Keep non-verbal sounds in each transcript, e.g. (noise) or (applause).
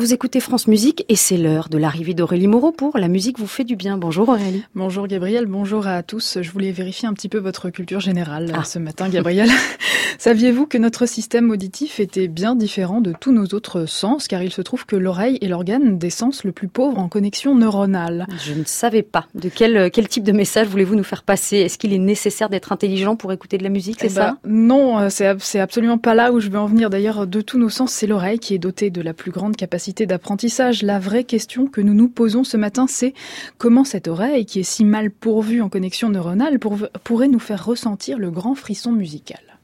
Vous écoutez France Musique et c'est l'heure de l'arrivée d'Aurélie Moreau pour La musique vous fait du bien. Bonjour Aurélie. Bonjour Gabriel, bonjour à tous. Je voulais vérifier un petit peu votre culture générale ah. ce matin, Gabriel. (laughs) Saviez-vous que notre système auditif était bien différent de tous nos autres sens car il se trouve que l'oreille est l'organe des sens le plus pauvre en connexion neuronale? Je ne savais pas. De quel, quel type de message voulez-vous nous faire passer? Est-ce qu'il est nécessaire d'être intelligent pour écouter de la musique, c'est eh ça? ben, Non, euh, c'est absolument pas là où je veux en venir. D'ailleurs, de tous nos sens, c'est l'oreille qui est dotée de la plus grande capacité d'apprentissage. La vraie question que nous nous posons ce matin, c'est comment cette oreille, qui est si mal pourvue en connexion neuronale, pourrait nous faire ressentir le grand frisson musical.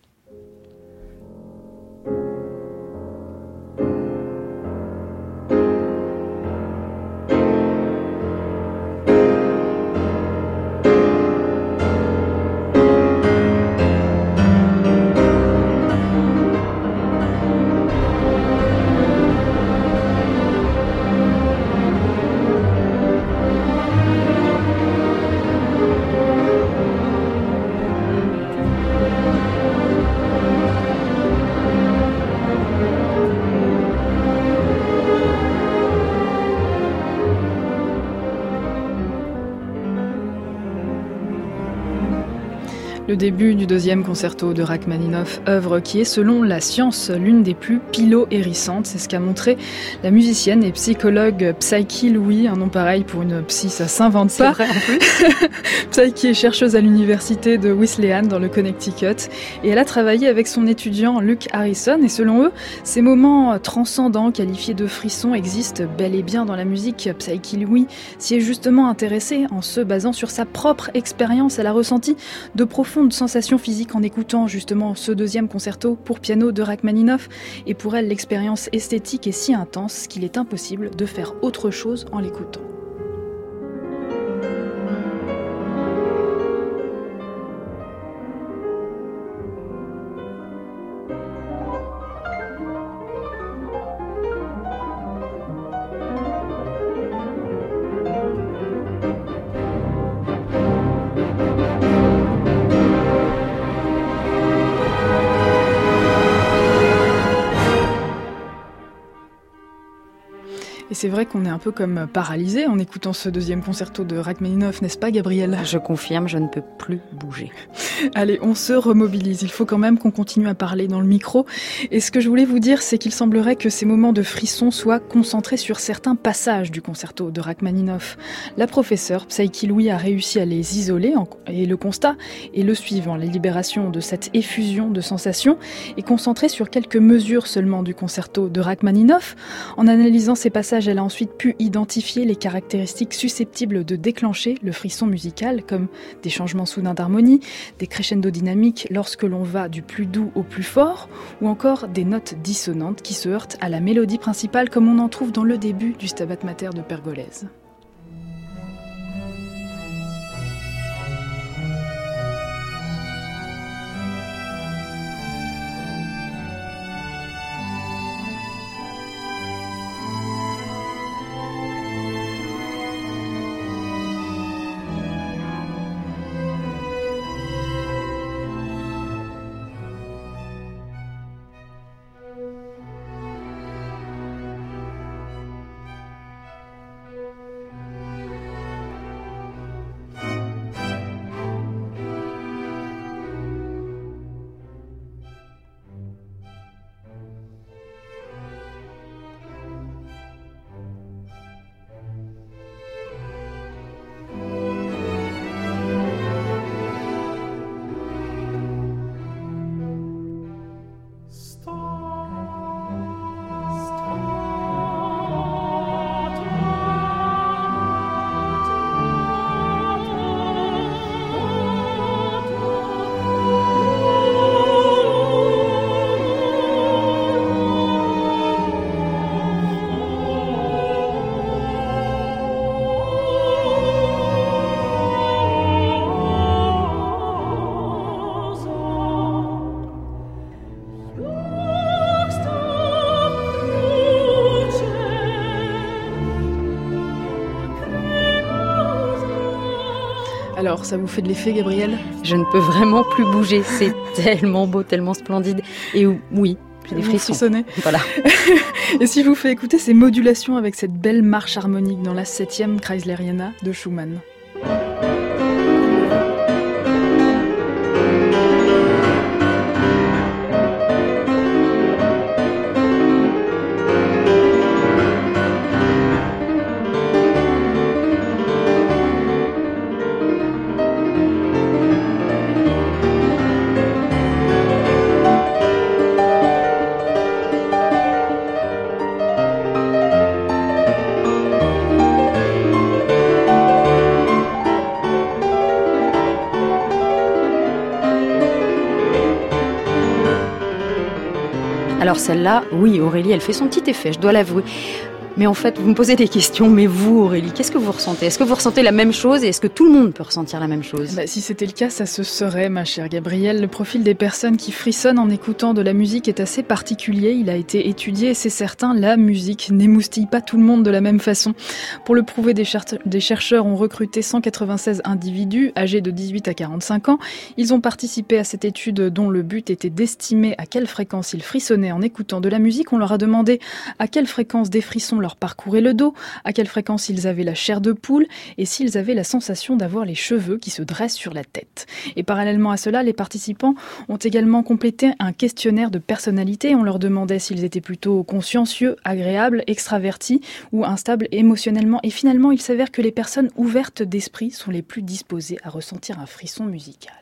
Le début du deuxième concerto de Rachmaninoff, œuvre qui est selon la science l'une des plus pilo-hérissantes. C'est ce qu'a montré la musicienne et psychologue Psyche Louis, un nom pareil pour une psy, ça s'invente pas. Vrai, en plus. (laughs) Psyche est chercheuse à l'université de Wesleyan dans le Connecticut et elle a travaillé avec son étudiant Luke Harrison et selon eux, ces moments transcendants qualifiés de frissons existent bel et bien dans la musique. Psyche Louis s'y est justement intéressée en se basant sur sa propre expérience. Elle a ressenti de profonds de sensations physiques en écoutant justement ce deuxième concerto pour piano de Rachmaninoff. Et pour elle, l'expérience esthétique est si intense qu'il est impossible de faire autre chose en l'écoutant. C'est vrai qu'on est un peu comme paralysé en écoutant ce deuxième concerto de Rachmaninoff, n'est-ce pas, Gabriel? Je confirme, je ne peux plus bouger. (laughs) Allez, on se remobilise. Il faut quand même qu'on continue à parler dans le micro. Et ce que je voulais vous dire, c'est qu'il semblerait que ces moments de frisson soient concentrés sur certains passages du concerto de Rachmaninoff. La professeure Psyche Louis a réussi à les isoler et le constat est le suivant. La libération de cette effusion de sensations est concentrée sur quelques mesures seulement du concerto de Rachmaninoff. En analysant ces passages, elle a ensuite pu identifier les caractéristiques susceptibles de déclencher le frisson musical, comme des changements soudains d'harmonie, des crescendo dynamiques lorsque l'on va du plus doux au plus fort, ou encore des notes dissonantes qui se heurtent à la mélodie principale comme on en trouve dans le début du Stabat Mater de Pergolèse. Alors, ça vous fait de l'effet, Gabriel Je ne peux vraiment plus bouger. C'est (laughs) tellement beau, tellement splendide. Et oui, J'ai des frissons. Voilà. (laughs) Et si je vous fais écouter ces modulations avec cette belle marche harmonique dans la septième Chrysleriana de Schumann. Celle-là, oui, Aurélie, elle fait son petit effet, je dois l'avouer. Mais en fait, vous me posez des questions, mais vous, Aurélie, qu'est-ce que vous ressentez? Est-ce que vous ressentez la même chose et est-ce que tout le monde peut ressentir la même chose? Bah, Si c'était le cas, ça se serait, ma chère Gabrielle. Le profil des personnes qui frissonnent en écoutant de la musique est assez particulier. Il a été étudié c'est certain, la musique n'émoustille pas tout le monde de la même façon. Pour le prouver, des, des chercheurs ont recruté 196 individus âgés de 18 à 45 ans. Ils ont participé à cette étude dont le but était d'estimer à quelle fréquence ils frissonnaient en écoutant de la musique. On leur a demandé à quelle fréquence des frissons leur parcouraient le dos, à quelle fréquence ils avaient la chair de poule et s'ils avaient la sensation d'avoir les cheveux qui se dressent sur la tête. Et parallèlement à cela, les participants ont également complété un questionnaire de personnalité. On leur demandait s'ils étaient plutôt consciencieux, agréables, extravertis ou instables émotionnellement. Et finalement, il s'avère que les personnes ouvertes d'esprit sont les plus disposées à ressentir un frisson musical.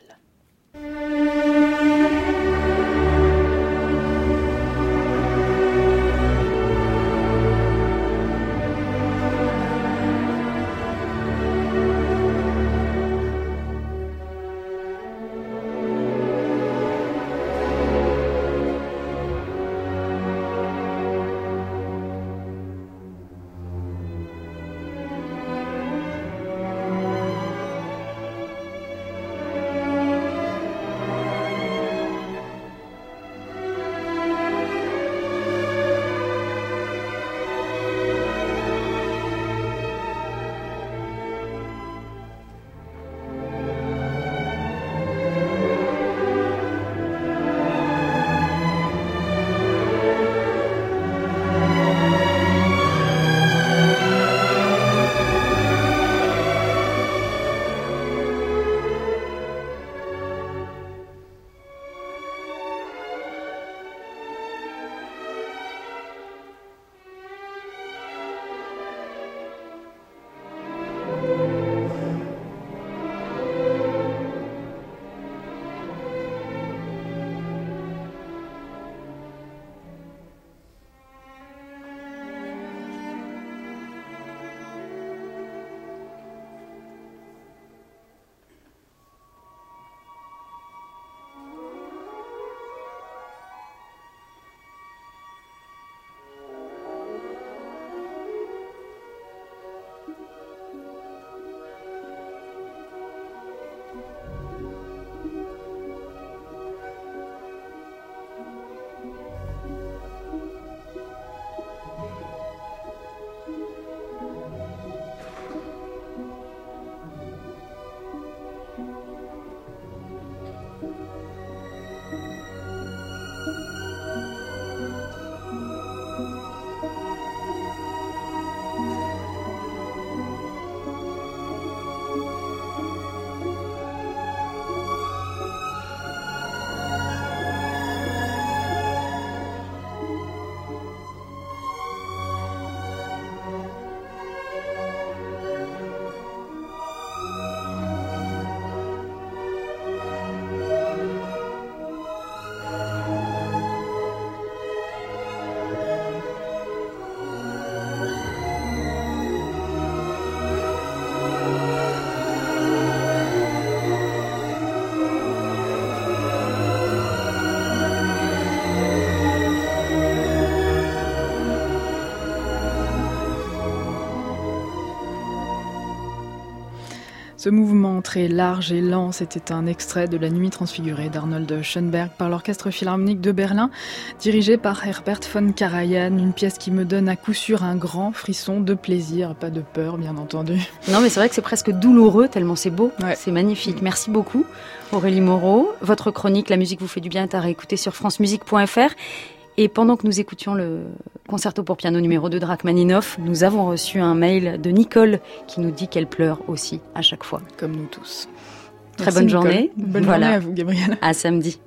Ce mouvement très large et lent, c'était un extrait de La Nuit transfigurée d'Arnold Schoenberg par l'Orchestre Philharmonique de Berlin, dirigé par Herbert von Karajan, une pièce qui me donne à coup sûr un grand frisson de plaisir, pas de peur bien entendu. Non mais c'est vrai que c'est presque douloureux tellement c'est beau, c'est magnifique. Merci beaucoup Aurélie Moreau. Votre chronique La musique vous fait du bien est à réécouter sur francemusique.fr. Et pendant que nous écoutions le concerto pour piano numéro 2 de Rachmaninoff, nous avons reçu un mail de Nicole qui nous dit qu'elle pleure aussi à chaque fois. Comme nous tous. Très bonne journée. Bonne journée à vous, Gabriel. À samedi.